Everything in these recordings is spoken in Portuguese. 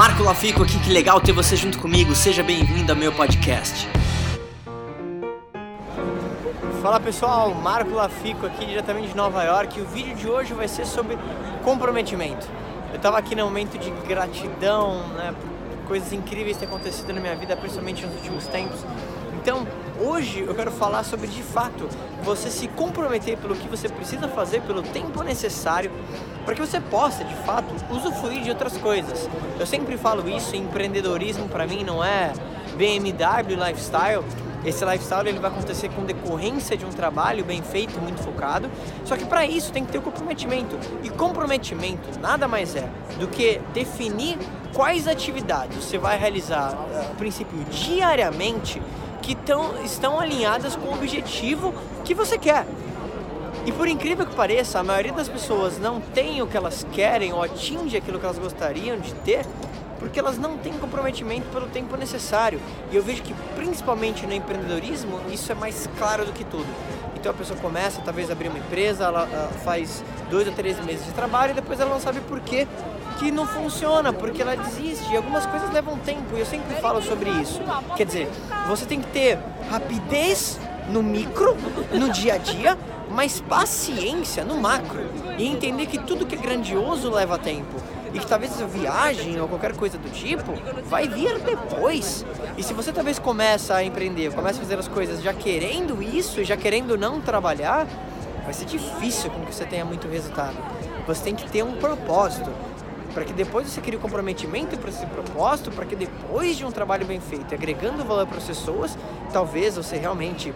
Marco Lafico aqui, que legal ter você junto comigo. Seja bem-vindo ao meu podcast. Fala pessoal, Marco Lafico aqui diretamente de Nova York. O vídeo de hoje vai ser sobre comprometimento. Eu estava aqui no momento de gratidão, né, coisas incríveis que têm acontecido na minha vida, principalmente nos últimos tempos. Então, hoje eu quero falar sobre de fato você se comprometer pelo que você precisa fazer, pelo tempo necessário, para que você possa de fato usufruir de outras coisas. Eu sempre falo isso, empreendedorismo para mim não é BMW lifestyle, esse lifestyle ele vai acontecer com decorrência de um trabalho bem feito, muito focado. Só que para isso tem que ter o comprometimento. E comprometimento nada mais é do que definir quais atividades você vai realizar, a princípio, diariamente que tão, estão alinhadas com o objetivo que você quer. E por incrível que pareça, a maioria das pessoas não tem o que elas querem ou atinge aquilo que elas gostariam de ter porque elas não têm comprometimento pelo tempo necessário. E eu vejo que principalmente no empreendedorismo isso é mais claro do que tudo. Então a pessoa começa talvez a abrir uma empresa, ela, ela faz dois ou três meses de trabalho e depois ela não sabe por quê que não funciona, porque ela desiste. E algumas coisas levam tempo, e eu sempre falo sobre isso. Quer dizer, você tem que ter rapidez no micro, no dia a dia, mas paciência no macro. E entender que tudo que é grandioso leva tempo. E que talvez a viagem ou qualquer coisa do tipo vai vir depois. E se você talvez começa a empreender, começa a fazer as coisas já querendo isso, já querendo não trabalhar, vai ser difícil com que você tenha muito resultado. Você tem que ter um propósito para que depois você crie o um comprometimento para esse propósito, para que depois de um trabalho bem feito, agregando valor para as pessoas, talvez você realmente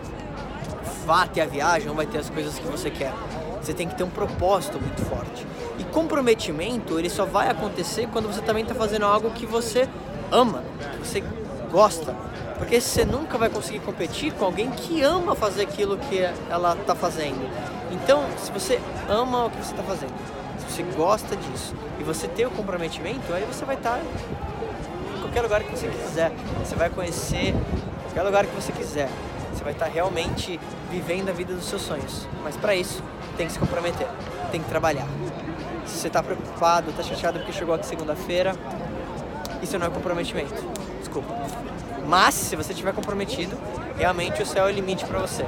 vá ter a viagem ou vai ter as coisas que você quer. Você tem que ter um propósito muito forte. E comprometimento, ele só vai acontecer quando você também está fazendo algo que você ama, que você gosta. Porque você nunca vai conseguir competir com alguém que ama fazer aquilo que ela está fazendo. Então, se você ama o que você está fazendo, você gosta disso e você tem o comprometimento, aí você vai estar em qualquer lugar que você quiser. Você vai conhecer qualquer lugar que você quiser. Vai estar realmente vivendo a vida dos seus sonhos. Mas para isso, tem que se comprometer, tem que trabalhar. Se você está preocupado, está chateado porque chegou aqui segunda-feira, isso não é comprometimento. Desculpa. Mas se você estiver comprometido, realmente o céu é o limite para você.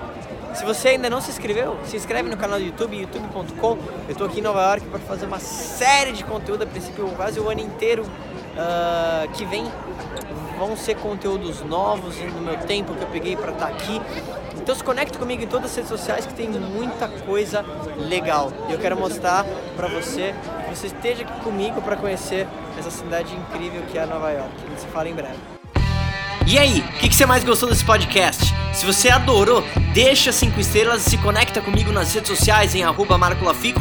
Se você ainda não se inscreveu, se inscreve no canal do YouTube, youtube.com. Eu estou aqui em Nova York para fazer uma série de conteúdo, a princípio quase o ano inteiro uh, que vem vão ser conteúdos novos no meu tempo que eu peguei para estar tá aqui. Então se conecte comigo em todas as redes sociais que tem muita coisa legal. E eu quero mostrar para você que você esteja aqui comigo para conhecer essa cidade incrível que é Nova York. A gente se fala em breve. E aí, o que, que, você mais gostou desse podcast? Se você adorou, deixa 5 estrelas e se conecta comigo nas redes sociais em arroba Marco Lafico